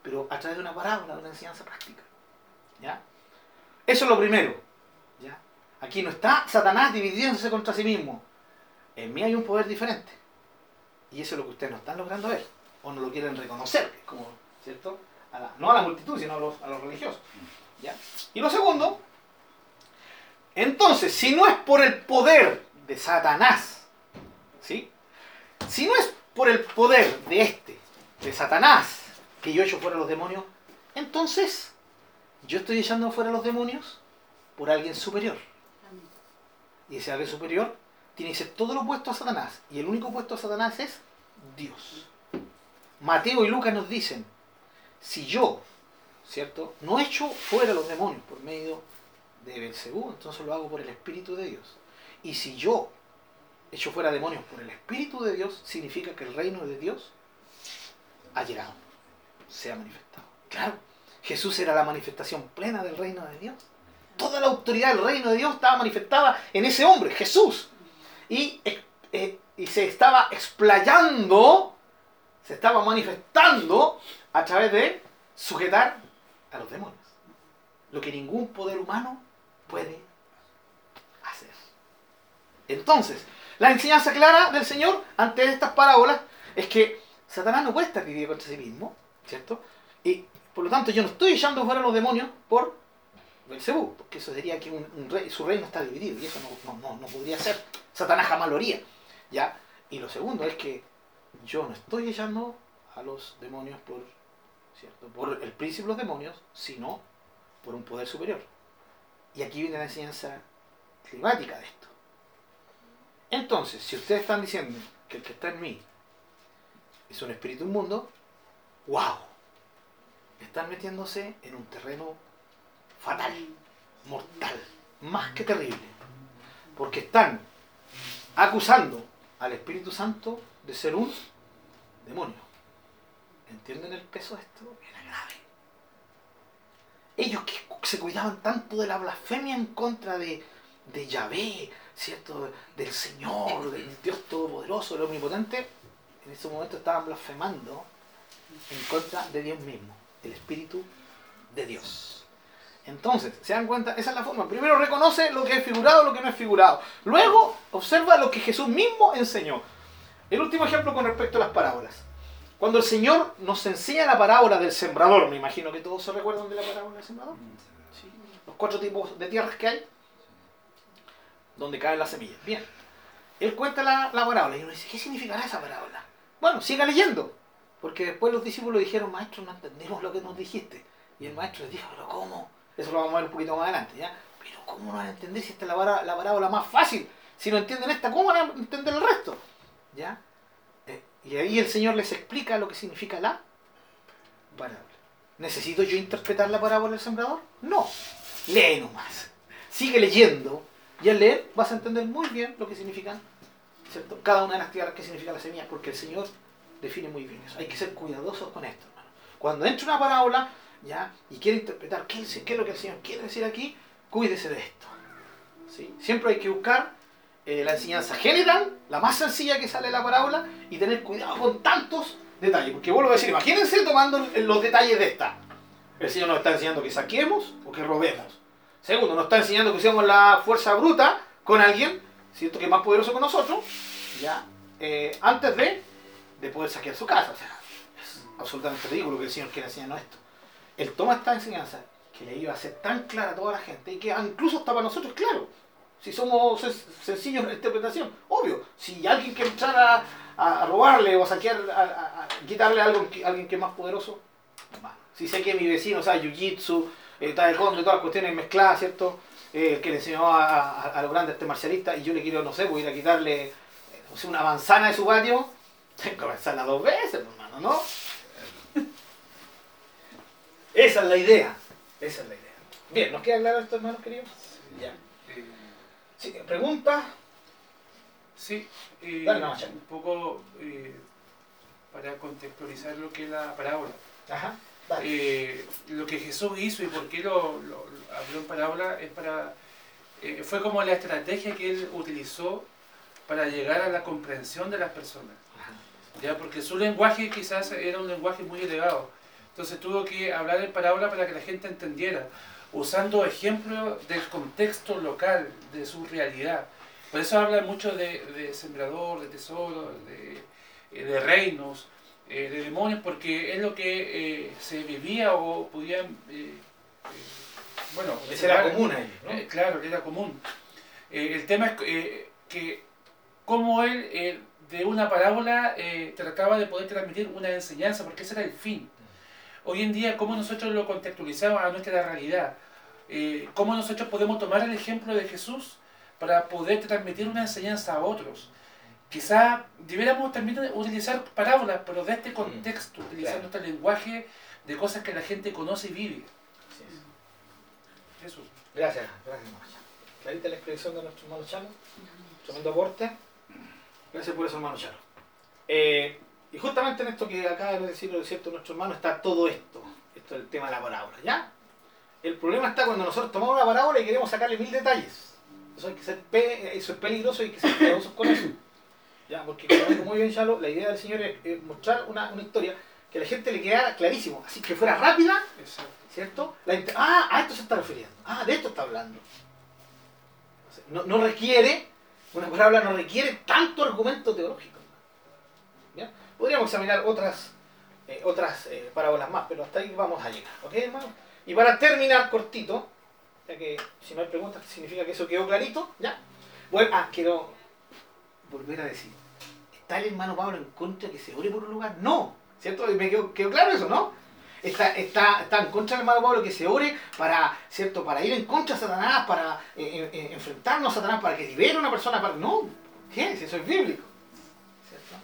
S1: Pero a través de una parábola, de una enseñanza práctica. ¿Ya? Eso es lo primero. ¿Ya? Aquí no está Satanás dividiéndose contra sí mismo. En mí hay un poder diferente. Y eso es lo que ustedes no están logrando ver. O no lo quieren reconocer. Como, ¿cierto? A la- no a la multitud, sino a los, a los religiosos. ¿Ya? Y lo segundo, entonces, si no es por el poder de Satanás, ¿sí? Si no es por el poder de este, de Satanás, que yo echo fuera los demonios, entonces yo estoy echando fuera los demonios por alguien superior. Y ese alguien superior tiene que ser todo lo opuesto a Satanás. Y el único opuesto a Satanás es Dios. Mateo y Lucas nos dicen, si yo, ¿cierto? No echo fuera los demonios por medio de Belcebú, entonces lo hago por el Espíritu de Dios. Y si yo echo fuera demonios por el Espíritu de Dios, significa que el reino de Dios ha llegado, se ha manifestado. Claro, Jesús era la manifestación plena del reino de Dios. Toda la autoridad del reino de Dios estaba manifestada en ese hombre, Jesús. Y, eh, y se estaba explayando, se estaba manifestando a través de sujetar a los demonios. Lo que ningún poder humano puede hacer. Entonces, la enseñanza clara del Señor ante estas parábolas es que Satanás no estar dividido contra sí mismo, ¿cierto? Y por lo tanto yo no estoy echando fuera a los demonios por Belcebú, porque eso sería que un rey, su reino está dividido y eso no, no, no, no podría ser. Satanás jamás lo haría, ¿ya? Y lo segundo es que yo no estoy echando a los demonios por, ¿cierto? por el príncipe de los demonios, sino por un poder superior. Y aquí viene la enseñanza climática de esto. Entonces, si ustedes están diciendo que el que está en mí es un espíritu inmundo, ¡wow! Están metiéndose en un terreno fatal, mortal, más que terrible. Porque están acusando al Espíritu Santo de ser un demonio. ¿Entienden el peso de esto? Era grave. Ellos que se cuidaban tanto de la blasfemia en contra de, de Yahvé, ¿cierto? Del Señor, del Dios Todopoderoso, del Omnipotente, en ese momento estaban blasfemando en contra de Dios mismo, el Espíritu de Dios. Entonces, ¿se dan cuenta? Esa es la forma. Primero reconoce lo que es figurado, lo que no es figurado. Luego observa lo que Jesús mismo enseñó. El último ejemplo con respecto a las parábolas. Cuando el Señor nos enseña la parábola del sembrador, me imagino que todos se recuerdan de la parábola del sembrador. Sí. Los cuatro tipos de tierras que hay, donde caen las semillas. Bien. Él cuenta la, la parábola y uno dice, ¿qué significará esa parábola? Bueno, siga leyendo. Porque después los discípulos dijeron, maestro, no entendemos lo que nos dijiste. Y el maestro les dijo, pero ¿cómo? Eso lo vamos a ver un poquito más adelante, ¿ya? Pero ¿cómo no van a entender si esta es la parábola más fácil? Si no entienden esta, ¿cómo van a entender el resto? ¿Ya? Y ahí el Señor les explica lo que significa la parábola. ¿Necesito yo interpretar la parábola del sembrador? No. Lee nomás. sigue leyendo y al leer vas a entender muy bien lo que significan, ¿cierto? Cada una de las tierras que significa la semilla, porque el Señor define muy bien eso. Hay que ser cuidadosos con esto, hermano. Cuando entra una parábola, ¿ya? Y quiere interpretar qué, qué es lo que el Señor quiere decir aquí, cuídese de esto. ¿sí? Siempre hay que buscar eh, la enseñanza general, la más sencilla que sale de la parábola, y tener cuidado con tantos detalles. Porque vuelvo a decir, imagínense tomando los detalles de esta. El Señor nos está enseñando que saquemos o que robemos. Segundo, nos está enseñando que usemos la fuerza bruta con alguien, ¿cierto? Que es más poderoso que nosotros, ya, eh, antes de, de poder saquear su casa. O sea, es absolutamente ridículo que el Señor quiera enseñarnos esto. Él toma esta enseñanza que le iba a ser tan clara a toda la gente y que incluso hasta para nosotros claro. Si somos sencillos en la interpretación, obvio. Si alguien quiere entrar a, robarle o a saquear, a, quitarle algo a alguien que es más poderoso, si sé que mi vecino sabe jiu-jitsu, eh, taekwondo y todas las cuestiones mezcladas, ¿cierto? Eh, que le enseñó a, los grandes este marcialista y yo le quiero, no sé, voy a ir a quitarle eh, una manzana de su patio, tengo que pensarla dos veces, hermano, ¿no? Esa es la idea. Esa es la idea. Bien, ¿nos queda claro esto, hermanos queridos? Ya. Sí, ¿Pregunta?
S4: Sí, un poco para contextualizar lo que es la parábola.
S1: Ajá.
S4: Eh, lo que Jesús hizo y por qué lo, lo, habló en parábola es para eh, fue como la estrategia que él utilizó para llegar a la comprensión de las personas ya porque su lenguaje quizás era un lenguaje muy elevado entonces tuvo que hablar en parábola para que la gente entendiera usando ejemplos del contexto local de su realidad por eso habla mucho de, de sembrador de tesoro de, eh, de reinos eh, de demonios porque es lo que eh, se vivía o podían... Eh, bueno,
S1: ese era común ahí,
S4: ¿no? claro, era común. el tema es que como él de una parábola trataba de poder transmitir una enseñanza, porque ese era el fin. Hoy en día, cómo nosotros lo contextualizamos a nuestra realidad, cómo nosotros podemos tomar el ejemplo de Jesús para poder transmitir una enseñanza a otros. Quizá debiéramos también utilizar parábolas, pero de este mm, contexto, utilizando este lenguaje de cosas que la gente conoce y vive.
S1: Eso. Gracias, gracias, Clarita la expresión de nuestro hermano Chalo. Tremendo aporte. Gracias por eso, hermano Chalo. Eh, y justamente en esto que acaba de decir cierto nuestro hermano está todo esto. Esto es el tema de la parábola, ¿ya? El problema está cuando nosotros tomamos una parábola y queremos sacarle mil detalles. Eso, hay que ser eso es peligroso y hay que ser cuidadosos con eso. ¿ya? Porque como muy bien Chalo, la idea del Señor es, mostrar una, una, historia que a la gente le quedara clarísimo, así que fuera rápida, ¿cierto? ah, a esto se está refiriendo, ah, de esto está hablando. No, no requiere, una palabra no requiere tanto argumento teológico. ¿ya? Podríamos examinar otras, eh, otras eh, parábolas más, pero hasta ahí vamos a llegar, ¿ok, hermano? Y para terminar cortito, ya que si no hay preguntas, significa que eso quedó clarito, ¿ya? Bueno, ah, quiero volver a decir, ¿está el hermano Pablo en contra de que se ore por un lugar? No, ¿cierto? Me quedó, claro eso, ¿no? Está, está, está, en contra del hermano Pablo que se ore para, ¿cierto? para ir en contra de Satanás, para eh, eh, enfrentarnos a Satanás, para que libere a una persona. Para... No, ¿qué es? Eso es bíblico.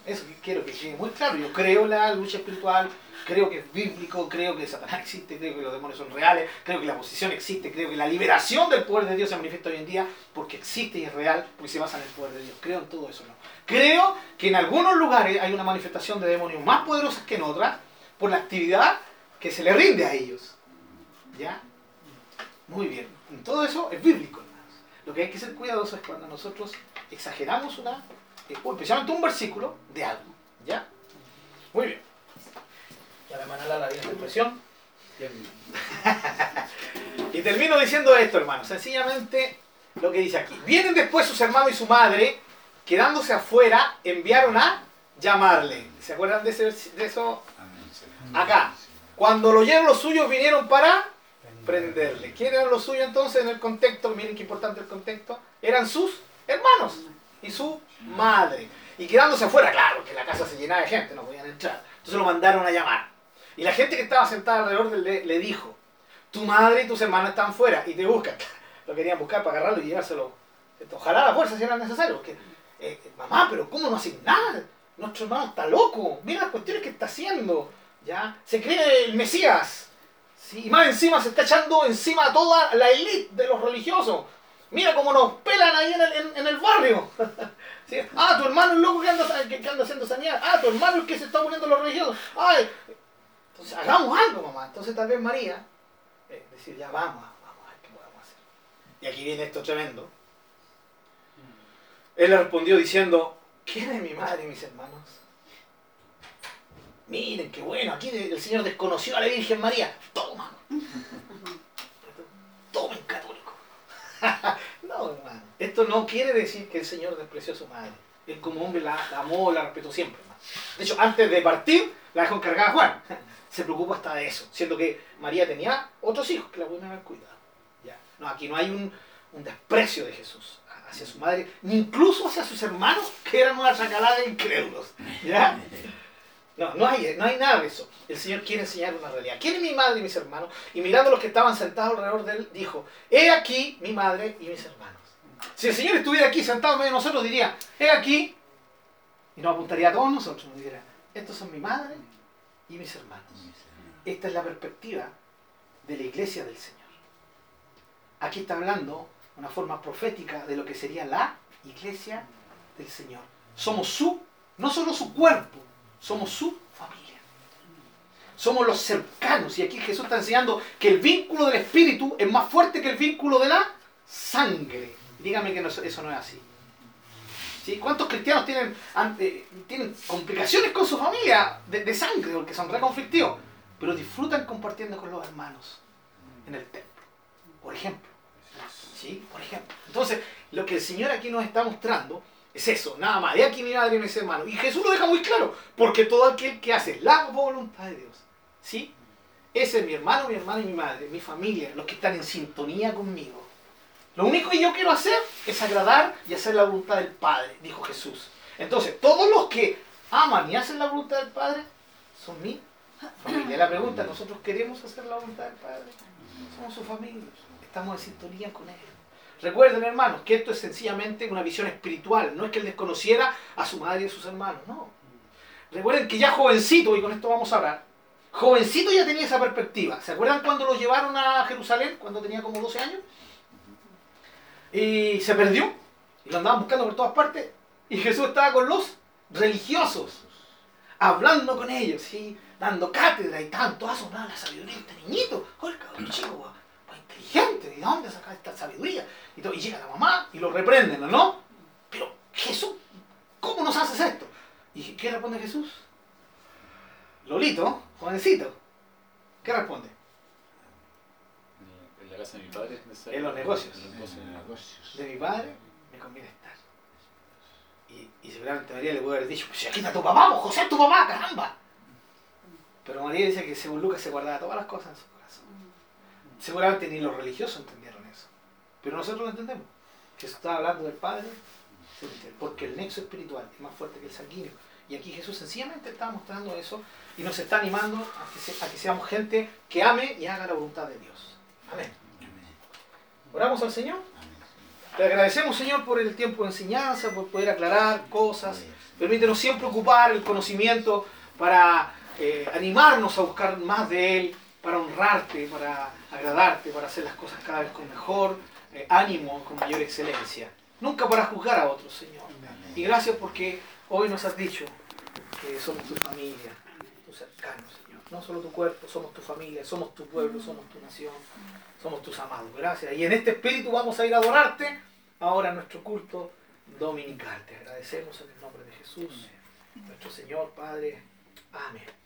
S1: Eso quiero que quede muy claro. Yo creo la lucha espiritual, creo que es bíblico, creo que Satanás existe, creo que los demonios son reales, creo que la posición existe, creo que la liberación del poder de Dios se manifiesta hoy en día porque existe y es real, porque se basa en el poder de Dios. Creo en todo eso, ¿no? Creo que en algunos lugares hay una manifestación de demonios más poderosas que en otras por la actividad que se le rinde a ellos. ¿Ya? Muy bien. En todo eso es bíblico, hermanos. Lo que hay que ser cuidadoso es cuando nosotros exageramos una especialmente un versículo de algo. ¿Ya? Muy bien. La hermana la viene expresión. y termino diciendo esto, hermano. Sencillamente lo que dice aquí. Vienen después sus hermanos y su madre, quedándose afuera, enviaron a llamarle. ¿Se acuerdan de, ese, de eso? Acá. Cuando lo oyeron los suyos, vinieron para prenderle. ¿Quién eran los suyos entonces en el contexto? Miren qué importante el contexto. Eran sus hermanos y su madre. Y quedándose afuera, claro, que la casa se llenaba de gente, no podían entrar. Entonces lo mandaron a llamar. Y la gente que estaba sentada alrededor le, dijo, tu madre y tus hermanos están fuera y te buscan. Lo querían buscar para agarrarlo y llevárselo. Ojalá la fuerza si era necesario. Porque, eh, mamá, pero ¿cómo no hacen nada? Nuestro hermano está loco. Mira las cuestiones que está haciendo. ¿ya? Se cree el Mesías. ¿sí? Y más encima se está echando encima a toda la élite de los religiosos. Mira cómo nos pelan ahí en el, en, el barrio. Ah, tu hermano es loco que anda, que, haciendo sanidad. Ah, tu hermano es que se está poniendo los religiosos. Ay. Entonces, hagamos algo, mamá. Entonces, tal vez María, eh, decir, ya vamos, vamos a ver qué podemos hacer. Y aquí viene esto tremendo. Él le respondió diciendo, ¿quién es mi madre y mis hermanos? Miren, qué bueno, aquí el Señor desconoció a la Virgen María. Toma. Tomen católico. no, hermano. Esto no quiere decir que el Señor despreció a su madre. Él como hombre la, la amó, la respetó siempre. hermano. De hecho, antes de partir, la dejó encargada a Juan. Se preocupa hasta de eso, siendo que María tenía otros hijos que la pueden haber cuidado. Ya. No, aquí no hay un, un desprecio de Jesús hacia su madre, ni incluso hacia sus hermanos, que eran una sacalada de incrédulos. ¿Ya? No, no hay, no hay nada de eso. El Señor quiere enseñar una realidad. ¿Quién es mi madre y mis hermanos? Y mirando a los que estaban sentados alrededor de él, dijo, he aquí mi madre y mis hermanos. Si el Señor estuviera aquí sentado en medio de nosotros, diría, he aquí, y nos apuntaría a todos nosotros, nos diría, estos son mi madre y mis hermanos. Esta es la perspectiva de la iglesia del Señor. Aquí está hablando una forma profética de lo que sería la iglesia del Señor. Somos su, no solo su cuerpo, somos su familia. Somos los cercanos. Y aquí Jesús está enseñando que el vínculo del Espíritu es más fuerte que el vínculo de la sangre. Dígame que no- eso no es así. ¿Sí? ¿Cuántos cristianos tienen, ante- tienen complicaciones con su familia de, de sangre, porque son reconflictivos? Pero disfrutan compartiendo con los hermanos en el templo, por ejemplo. ¿Sí? Por ejemplo. Entonces, lo que el Señor aquí nos está mostrando es eso, nada más. De aquí mi madre y mis hermanos. Y Jesús lo deja muy claro, porque todo aquel que hace la voluntad de Dios, ¿sí? Ese es mi hermano, mi hermana y mi madre, mi familia, los que están en sintonía conmigo. Lo único que yo quiero hacer es agradar y hacer la voluntad del Padre, dijo Jesús. Entonces, todos los que aman y hacen la voluntad del Padre son mi familia. La pregunta, ¿nosotros queremos hacer la voluntad del Padre? Somos su familia, estamos en sintonía con Él. Recuerden, hermanos, que esto es sencillamente una visión espiritual, no es que Él desconociera a su madre y a sus hermanos, no. Recuerden que ya jovencito, y con esto vamos a hablar, jovencito ya tenía esa perspectiva. ¿Se acuerdan cuando lo llevaron a Jerusalén, cuando tenía como 12 años? Y se perdió, y lo andaban buscando por todas partes, y Jesús estaba con los religiosos, hablando con ellos, ¿sí? dando cátedra y tanto, asombrado la sabiduría de este niñito. Oye, cabrón chico, inteligente, ¿de dónde saca esta sabiduría? Y, y llega la mamá y lo reprenden, ¿no? Pero Jesús, ¿cómo nos haces esto? ¿Y qué responde Jesús? Lolito, jovencito, ¿qué responde?
S3: En la casa de mi padre es necesario.
S1: En los negocios.
S3: En los negocios.
S1: De mi padre me conviene estar. Y, y seguramente María le puede haber dicho, pues si aquí está tu papá, pues, José es tu papá, caramba. Pero María dice que según Lucas se guardaba todas las cosas en su corazón. Seguramente ni los religiosos entendieron eso. Pero nosotros lo entendemos. Jesús estaba hablando del Padre, porque el nexo espiritual es más fuerte que el sanguíneo. Y aquí Jesús sencillamente está mostrando eso y nos está animando a que, se- a que seamos gente que ame y haga la voluntad de Dios. Amén. Oramos al Señor. Te agradecemos, Señor, por el tiempo de enseñanza, por poder aclarar cosas. Permítenos siempre ocupar el conocimiento para eh, animarnos a buscar más de Él, para honrarte, para agradarte, para hacer las cosas cada vez con mejor eh, ánimo, con mayor excelencia. Nunca para juzgar a otros, Señor. Y gracias porque hoy nos has dicho que somos tu familia, tus cercanos, Señor. No solo tu cuerpo, somos tu familia, somos tu pueblo, somos tu nación, somos tus amados. Gracias. Y en este espíritu vamos a ir a adorarte ahora en nuestro culto dominical. Te agradecemos en el nombre de Jesús, nuestro Señor, Padre. Amén.